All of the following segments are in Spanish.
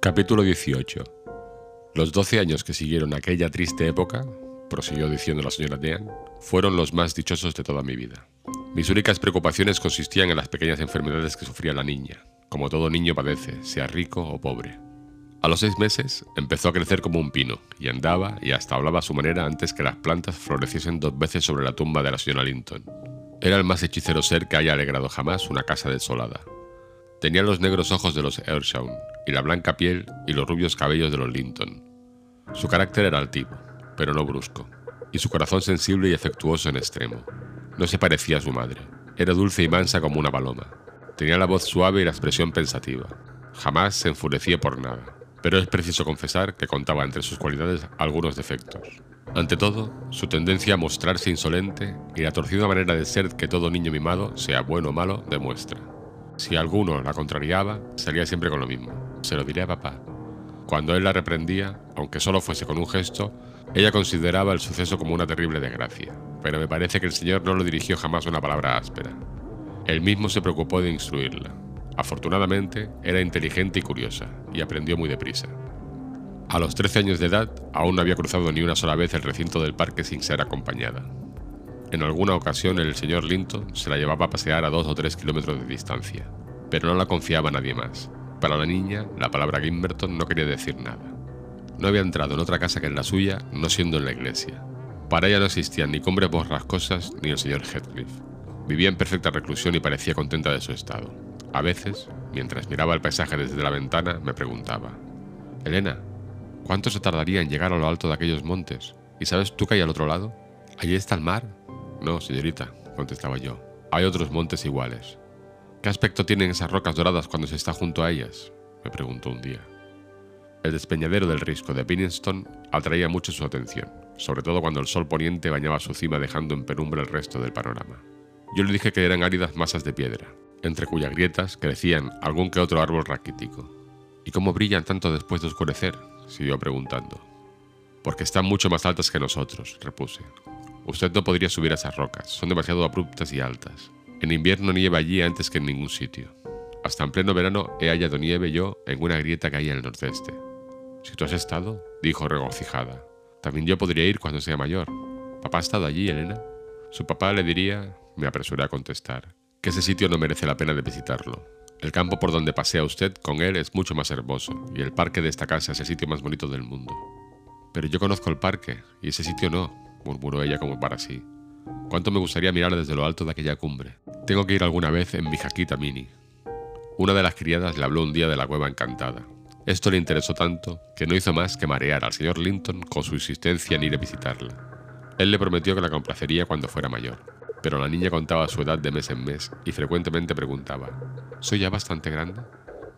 Capítulo 18 Los doce años que siguieron aquella triste época, prosiguió diciendo la señora Dean, fueron los más dichosos de toda mi vida. Mis únicas preocupaciones consistían en las pequeñas enfermedades que sufría la niña, como todo niño padece, sea rico o pobre. A los seis meses empezó a crecer como un pino, y andaba y hasta hablaba a su manera antes que las plantas floreciesen dos veces sobre la tumba de la señora Linton. Era el más hechicero ser que haya alegrado jamás una casa desolada. Tenía los negros ojos de los Earnshaw y la blanca piel y los rubios cabellos de los Linton. Su carácter era altivo, pero no brusco, y su corazón sensible y afectuoso en extremo. No se parecía a su madre. Era dulce y mansa como una paloma. Tenía la voz suave y la expresión pensativa. Jamás se enfurecía por nada. Pero es preciso confesar que contaba entre sus cualidades algunos defectos. Ante todo, su tendencia a mostrarse insolente y la torcida manera de ser que todo niño mimado, sea bueno o malo, demuestra. Si alguno la contrariaba, salía siempre con lo mismo. Se lo diré a papá. Cuando él la reprendía, aunque solo fuese con un gesto, ella consideraba el suceso como una terrible desgracia, pero me parece que el señor no lo dirigió jamás una palabra áspera. Él mismo se preocupó de instruirla. Afortunadamente, era inteligente y curiosa, y aprendió muy deprisa. A los 13 años de edad, aún no había cruzado ni una sola vez el recinto del parque sin ser acompañada. En alguna ocasión el señor Linton se la llevaba a pasear a dos o tres kilómetros de distancia, pero no la confiaba a nadie más. Para la niña, la palabra Gimmerton no quería decir nada. No había entrado en otra casa que en la suya, no siendo en la iglesia. Para ella no existían ni cumbres borrascosas ni el señor Heathcliff. Vivía en perfecta reclusión y parecía contenta de su estado. A veces, mientras miraba el paisaje desde la ventana, me preguntaba, Elena, ¿Cuánto se tardaría en llegar a lo alto de aquellos montes? ¿Y sabes tú que hay al otro lado? ¿Allí está el mar? No, señorita, contestaba yo. Hay otros montes iguales. ¿Qué aspecto tienen esas rocas doradas cuando se está junto a ellas? me preguntó un día. El despeñadero del risco de Pinningston atraía mucho su atención, sobre todo cuando el sol poniente bañaba su cima dejando en penumbra el resto del panorama. Yo le dije que eran áridas masas de piedra, entre cuyas grietas crecían algún que otro árbol raquítico. ¿Y cómo brillan tanto después de oscurecer? siguió preguntando. Porque están mucho más altas que nosotros, repuse. Usted no podría subir a esas rocas, son demasiado abruptas y altas. En invierno nieva allí antes que en ningún sitio. Hasta en pleno verano he hallado nieve yo en una grieta que hay en el nordeste. Si tú has estado, dijo regocijada. También yo podría ir cuando sea mayor. ¿Papá ha estado allí, Elena? Su papá le diría, me apresuré a contestar, que ese sitio no merece la pena de visitarlo, el campo por donde pasea usted con él es mucho más hermoso, y el parque de esta casa es el sitio más bonito del mundo. Pero yo conozco el parque, y ese sitio no, murmuró ella como para sí. Cuánto me gustaría mirar desde lo alto de aquella cumbre. Tengo que ir alguna vez en mi jaquita mini. Una de las criadas le habló un día de la cueva encantada. Esto le interesó tanto que no hizo más que marear al señor Linton con su insistencia en ir a visitarla. Él le prometió que la complacería cuando fuera mayor, pero la niña contaba su edad de mes en mes y frecuentemente preguntaba, ¿Soy ya bastante grande?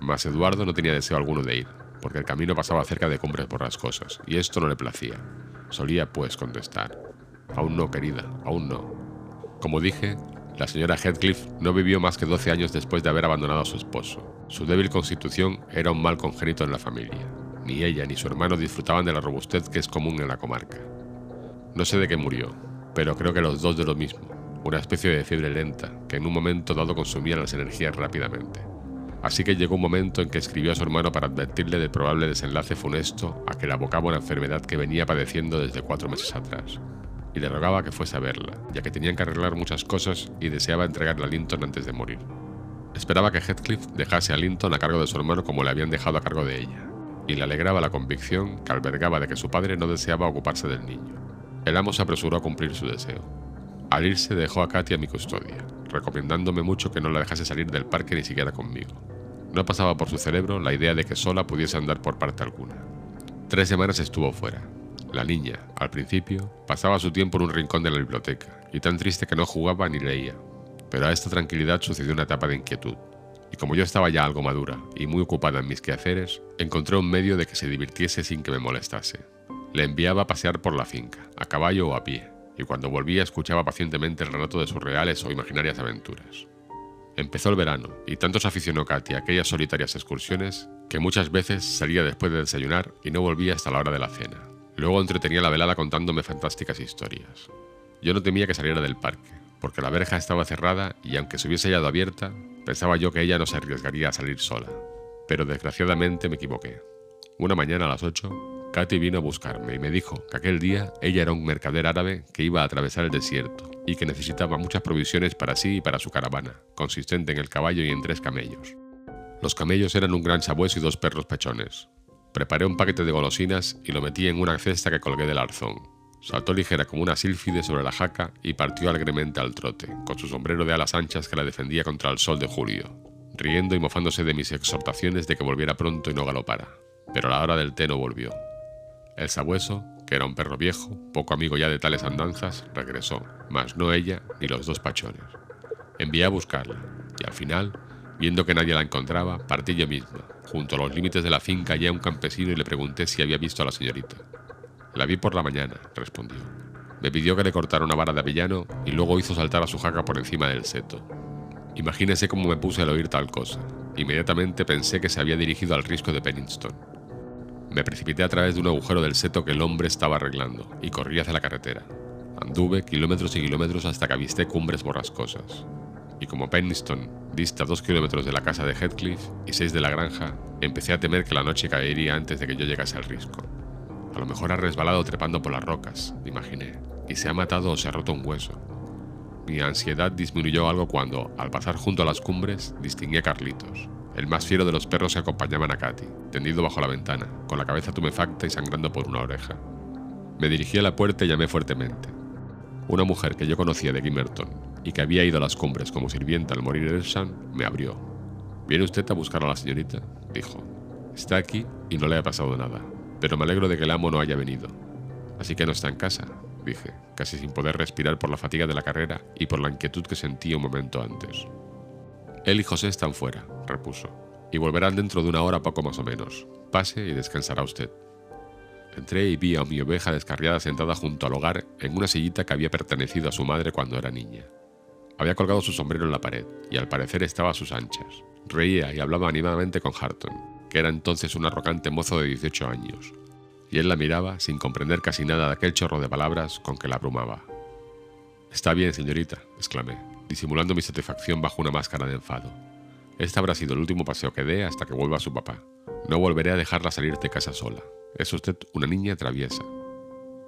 Mas Eduardo no tenía deseo alguno de ir, porque el camino pasaba cerca de cumbres borrascosas, y esto no le placía. Solía, pues, contestar, Aún no, querida, aún no. Como dije, la señora Heathcliff no vivió más que 12 años después de haber abandonado a su esposo. Su débil constitución era un mal congénito en la familia. Ni ella ni su hermano disfrutaban de la robustez que es común en la comarca. No sé de qué murió, pero creo que los dos de lo mismo, una especie de fiebre lenta que en un momento dado consumía las energías rápidamente. Así que llegó un momento en que escribió a su hermano para advertirle del probable desenlace funesto a que le abocaba una enfermedad que venía padeciendo desde cuatro meses atrás, y le rogaba que fuese a verla, ya que tenían que arreglar muchas cosas y deseaba entregarle a Linton antes de morir. Esperaba que Heathcliff dejase a Linton a cargo de su hermano como le habían dejado a cargo de ella, y le alegraba la convicción que albergaba de que su padre no deseaba ocuparse del niño. El amo se apresuró a cumplir su deseo. Al irse dejó a Katy a mi custodia, recomendándome mucho que no la dejase salir del parque ni siquiera conmigo. No pasaba por su cerebro la idea de que sola pudiese andar por parte alguna. Tres semanas estuvo fuera. La niña, al principio, pasaba su tiempo en un rincón de la biblioteca, y tan triste que no jugaba ni leía. Pero a esta tranquilidad sucedió una etapa de inquietud, y como yo estaba ya algo madura y muy ocupada en mis quehaceres, encontré un medio de que se divirtiese sin que me molestase. Le enviaba a pasear por la finca, a caballo o a pie, y cuando volvía escuchaba pacientemente el relato de sus reales o imaginarias aventuras. Empezó el verano, y tanto se aficionó Katy a aquellas solitarias excursiones que muchas veces salía después de desayunar y no volvía hasta la hora de la cena. Luego entretenía la velada contándome fantásticas historias. Yo no temía que saliera del parque, porque la verja estaba cerrada y aunque se hubiese hallado abierta, pensaba yo que ella no se arriesgaría a salir sola. Pero desgraciadamente me equivoqué. Una mañana a las 8, Katy vino a buscarme y me dijo que aquel día ella era un mercader árabe que iba a atravesar el desierto y que necesitaba muchas provisiones para sí y para su caravana, consistente en el caballo y en tres camellos. Los camellos eran un gran sabueso y dos perros pechones. Preparé un paquete de golosinas y lo metí en una cesta que colgué del arzón. Saltó ligera como una sílfide sobre la jaca y partió alegremente al trote, con su sombrero de alas anchas que la defendía contra el sol de julio, riendo y mofándose de mis exhortaciones de que volviera pronto y no galopara. Pero a la hora del té no volvió. El sabueso, que era un perro viejo, poco amigo ya de tales andanzas, regresó, mas no ella ni los dos pachones. Envié a buscarla, y al final, viendo que nadie la encontraba, partí yo misma. Junto a los límites de la finca hallé a un campesino y le pregunté si había visto a la señorita. La vi por la mañana, respondió. Me pidió que le cortara una vara de avellano y luego hizo saltar a su jaca por encima del seto. Imagínese cómo me puse al oír tal cosa. Inmediatamente pensé que se había dirigido al risco de Penningston. Me precipité a través de un agujero del seto que el hombre estaba arreglando y corrí hacia la carretera. Anduve kilómetros y kilómetros hasta que avisté cumbres borrascosas. Y como Penningston dista dos kilómetros de la casa de Heathcliff y seis de la granja, empecé a temer que la noche caería antes de que yo llegase al risco. A lo mejor ha resbalado trepando por las rocas, imaginé, y se ha matado o se ha roto un hueso. Mi ansiedad disminuyó algo cuando, al pasar junto a las cumbres, distinguí a Carlitos, el más fiero de los perros que acompañaban a Katy, tendido bajo la ventana, con la cabeza tumefacta y sangrando por una oreja. Me dirigí a la puerta y llamé fuertemente. Una mujer que yo conocía de Gimmerton y que había ido a las cumbres como sirvienta al morir Elshan me abrió. ¿Viene usted a buscar a la señorita? dijo. Está aquí y no le ha pasado nada pero me alegro de que el amo no haya venido. Así que no está en casa, dije, casi sin poder respirar por la fatiga de la carrera y por la inquietud que sentí un momento antes. Él y José están fuera, repuso, y volverán dentro de una hora poco más o menos. Pase y descansará usted. Entré y vi a mi oveja descarriada sentada junto al hogar en una sillita que había pertenecido a su madre cuando era niña. Había colgado su sombrero en la pared y al parecer estaba a sus anchas. Reía y hablaba animadamente con Harton, que era entonces un arrogante mozo de 18 años, y él la miraba sin comprender casi nada de aquel chorro de palabras con que la abrumaba. Está bien, señorita, exclamé, disimulando mi satisfacción bajo una máscara de enfado. Este habrá sido el último paseo que dé hasta que vuelva su papá. No volveré a dejarla salir de casa sola. Es usted una niña traviesa.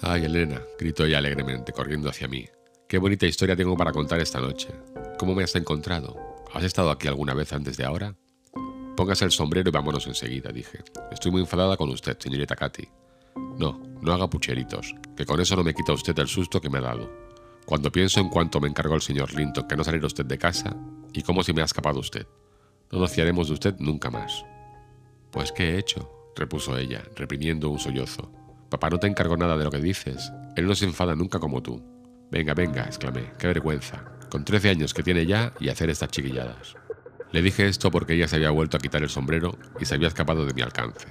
Ay, Elena, gritó ella alegremente, corriendo hacia mí. Qué bonita historia tengo para contar esta noche. ¿Cómo me has encontrado? ¿Has estado aquí alguna vez antes de ahora? Póngase el sombrero y vámonos enseguida, dije. Estoy muy enfadada con usted, señorita Katy. No, no haga pucheritos, que con eso no me quita usted el susto que me ha dado. Cuando pienso en cuánto me encargó el señor Linton que no saliera usted de casa y cómo se me ha escapado usted. No nos fiaremos de usted nunca más. Pues ¿qué he hecho? repuso ella, reprimiendo un sollozo. Papá no te encargó nada de lo que dices. Él no se enfada nunca como tú. Venga, venga, exclamé, qué vergüenza. Con trece años que tiene ya y hacer estas chiquilladas. Le dije esto porque ella se había vuelto a quitar el sombrero y se había escapado de mi alcance.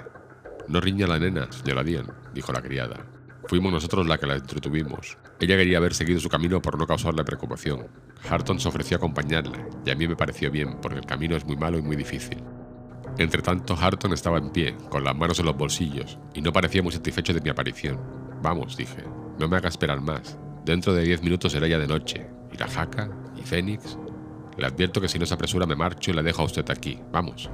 No riña la nena, señora Dian, dijo la criada. Fuimos nosotros la que la entretuvimos. Ella quería haber seguido su camino por no causarle preocupación. Harton se ofreció a acompañarla, y a mí me pareció bien, porque el camino es muy malo y muy difícil. Entretanto, Harton estaba en pie, con las manos en los bolsillos, y no parecía muy satisfecho de mi aparición. Vamos, dije, no me haga esperar más. Dentro de diez minutos será ya de noche, y la jaca, y Fénix, le advierto que si no se apresura me marcho y la dejo a usted aquí. Vamos.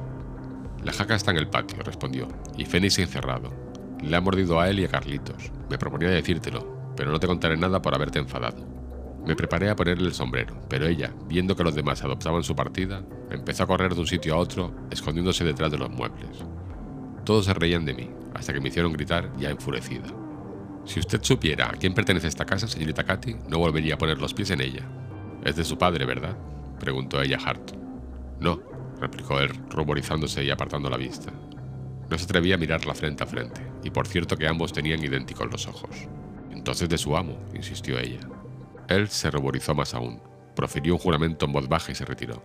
La jaca está en el patio, respondió, y Fénix encerrado. Le ha mordido a él y a Carlitos. Me proponía decírtelo, pero no te contaré nada por haberte enfadado. Me preparé a ponerle el sombrero, pero ella, viendo que los demás adoptaban su partida, empezó a correr de un sitio a otro, escondiéndose detrás de los muebles. Todos se reían de mí, hasta que me hicieron gritar ya enfurecida. Si usted supiera a quién pertenece esta casa, señorita Katy, no volvería a poner los pies en ella. Es de su padre, ¿verdad? preguntó ella a Hart. No, replicó él, ruborizándose y apartando la vista. No se atrevía a mirarla frente a frente, y por cierto que ambos tenían idénticos los ojos. Entonces de su amo, insistió ella. Él se ruborizó más aún, profirió un juramento en voz baja y se retiró.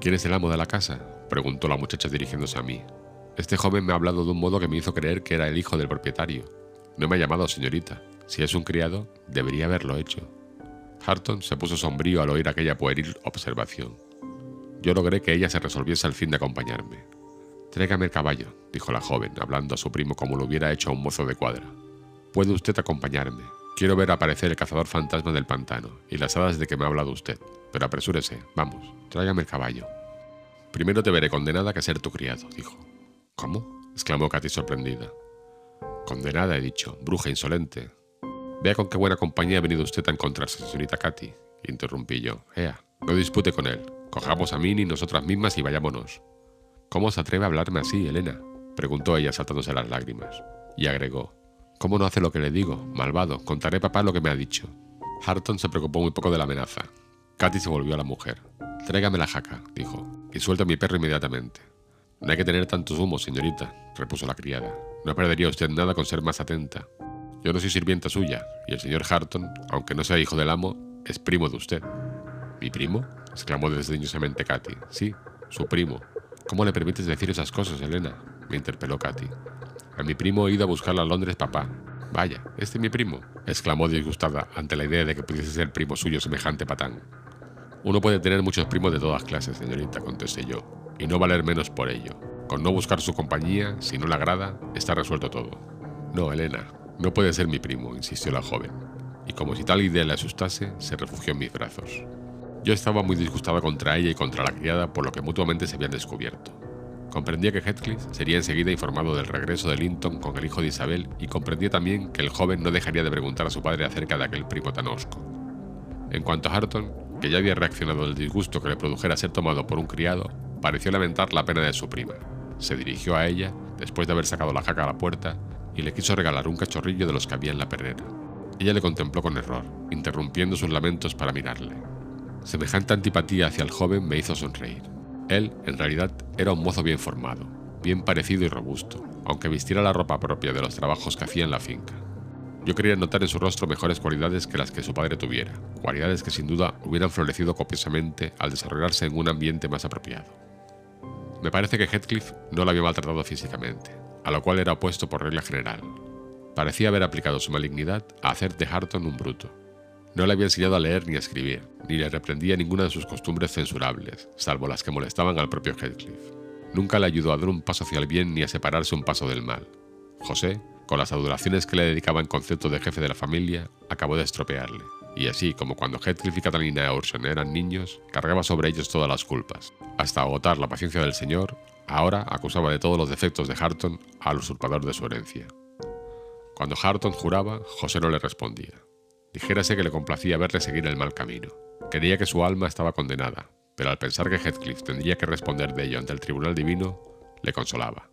¿Quién es el amo de la casa? preguntó la muchacha dirigiéndose a mí. Este joven me ha hablado de un modo que me hizo creer que era el hijo del propietario. No me ha llamado señorita. Si es un criado, debería haberlo hecho. Harton se puso sombrío al oír aquella pueril observación. Yo logré que ella se resolviese al fin de acompañarme. Tráigame el caballo, dijo la joven, hablando a su primo como lo hubiera hecho a un mozo de cuadra. Puede usted acompañarme. Quiero ver aparecer el cazador fantasma del pantano y las hadas de que me ha hablado usted. Pero apresúrese, vamos, tráigame el caballo. Primero te veré condenada que ser tu criado, dijo. ¿Cómo? exclamó Katy sorprendida. Condenada, he dicho, bruja insolente. Vea con qué buena compañía ha venido usted a encontrarse, señorita Katy, interrumpí yo. Ea, no dispute con él. Cojamos a Minnie nosotras mismas y vayámonos. ¿Cómo se atreve a hablarme así, Elena? preguntó ella saltándose las lágrimas. Y agregó, ¿Cómo no hace lo que le digo? Malvado, contaré a papá lo que me ha dicho. Harton se preocupó muy poco de la amenaza. Katy se volvió a la mujer. Tráigame la jaca, dijo, y suelta a mi perro inmediatamente. No hay que tener tantos humos, señorita, repuso la criada. No perdería usted nada con ser más atenta. Yo no soy sirvienta suya, y el señor Harton, aunque no sea hijo del amo, es primo de usted. ¿Mi primo? exclamó desdeñosamente Katy. Sí, su primo. ¿Cómo le permites decir esas cosas, Elena? me interpeló Katy. A mi primo he ido a buscarla a Londres, papá. Vaya, ¿este es mi primo? exclamó disgustada ante la idea de que pudiese ser primo suyo semejante patán. Uno puede tener muchos primos de todas clases, señorita, contesté yo, y no valer menos por ello. Con no buscar su compañía, si no le agrada, está resuelto todo. No, Elena, no puede ser mi primo, insistió la joven, y como si tal idea le asustase, se refugió en mis brazos. Yo estaba muy disgustada contra ella y contra la criada por lo que mutuamente se habían descubierto. Comprendía que Heathcliff sería enseguida informado del regreso de Linton con el hijo de Isabel y comprendía también que el joven no dejaría de preguntar a su padre acerca de aquel primo tan osco. En cuanto a Harton, que ya había reaccionado del disgusto que le produjera ser tomado por un criado, pareció lamentar la pena de su prima. Se dirigió a ella, después de haber sacado la jaca a la puerta, y le quiso regalar un cachorrillo de los que había en la perrera. Ella le contempló con error, interrumpiendo sus lamentos para mirarle. Semejante antipatía hacia el joven me hizo sonreír. Él, en realidad, era un mozo bien formado, bien parecido y robusto, aunque vistiera la ropa propia de los trabajos que hacía en la finca. Yo quería notar en su rostro mejores cualidades que las que su padre tuviera, cualidades que sin duda hubieran florecido copiosamente al desarrollarse en un ambiente más apropiado. Me parece que Heathcliff no la había maltratado físicamente, a lo cual era opuesto por regla general. Parecía haber aplicado su malignidad a hacer de Harton un bruto, no le había enseñado a leer ni a escribir, ni le reprendía ninguna de sus costumbres censurables, salvo las que molestaban al propio Heathcliff. Nunca le ayudó a dar un paso hacia el bien ni a separarse un paso del mal. José, con las adoraciones que le dedicaba en concepto de jefe de la familia, acabó de estropearle. Y así como cuando Heathcliff y Catalina Urson eran niños, cargaba sobre ellos todas las culpas. Hasta agotar la paciencia del señor, ahora acusaba de todos los defectos de Harton al usurpador de su herencia. Cuando Harton juraba, José no le respondía. Dijérase que le complacía verle seguir el mal camino. Creía que su alma estaba condenada, pero al pensar que Heathcliff tendría que responder de ello ante el tribunal divino, le consolaba.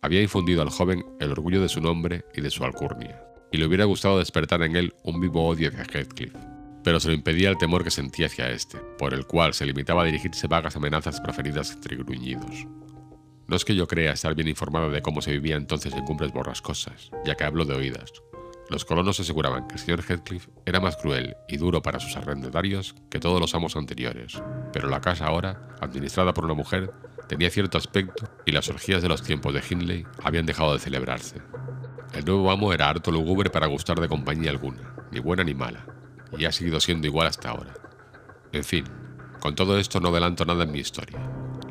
Había infundido al joven el orgullo de su nombre y de su alcurnia, y le hubiera gustado despertar en él un vivo odio hacia Heathcliff, pero se lo impedía el temor que sentía hacia éste, por el cual se limitaba a dirigirse vagas amenazas proferidas entre gruñidos. No es que yo crea estar bien informado de cómo se vivía entonces en cumbres borrascosas, ya que hablo de oídas, los colonos aseguraban que el señor Heathcliff era más cruel y duro para sus arrendatarios que todos los amos anteriores, pero la casa ahora, administrada por una mujer, tenía cierto aspecto y las orgías de los tiempos de Hindley habían dejado de celebrarse. El nuevo amo era harto lúgubre para gustar de compañía alguna, ni buena ni mala, y ha seguido siendo igual hasta ahora. En fin, con todo esto no adelanto nada en mi historia.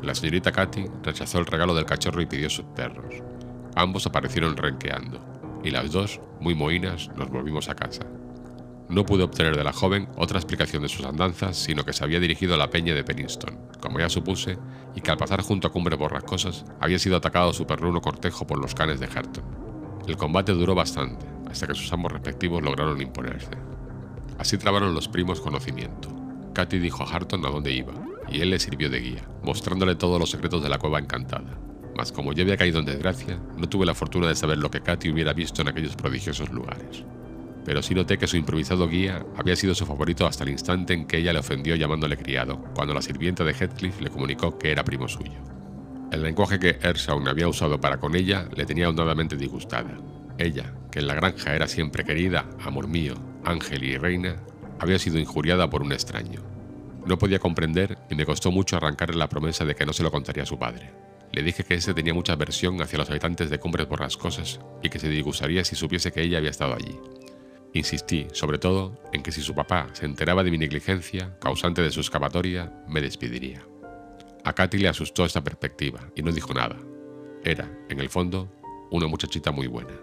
La señorita Katy rechazó el regalo del cachorro y pidió sus perros. Ambos aparecieron renqueando y las dos, muy mohinas, nos volvimos a casa. No pude obtener de la joven otra explicación de sus andanzas, sino que se había dirigido a la peña de Penniston, como ya supuse, y que al pasar junto a Cumbre Borrascosas había sido atacado su perruno cortejo por los canes de Herton. El combate duró bastante, hasta que sus ambos respectivos lograron imponerse. Así trabaron los primos conocimiento. Katy dijo a Harton a dónde iba, y él le sirvió de guía, mostrándole todos los secretos de la cueva encantada mas como yo había caído en desgracia, no tuve la fortuna de saber lo que Katy hubiera visto en aquellos prodigiosos lugares. Pero sí noté que su improvisado guía había sido su favorito hasta el instante en que ella le ofendió llamándole criado, cuando la sirvienta de Heathcliff le comunicó que era primo suyo. El lenguaje que Ersaun había usado para con ella le tenía hondamente disgustada. Ella, que en la granja era siempre querida, amor mío, ángel y reina, había sido injuriada por un extraño. No podía comprender y me costó mucho arrancarle la promesa de que no se lo contaría a su padre. Le dije que ese tenía mucha aversión hacia los habitantes de Cumbres Borrascosas y que se disgustaría si supiese que ella había estado allí. Insistí, sobre todo, en que si su papá se enteraba de mi negligencia, causante de su escapatoria, me despediría. A Katy le asustó esta perspectiva y no dijo nada. Era, en el fondo, una muchachita muy buena.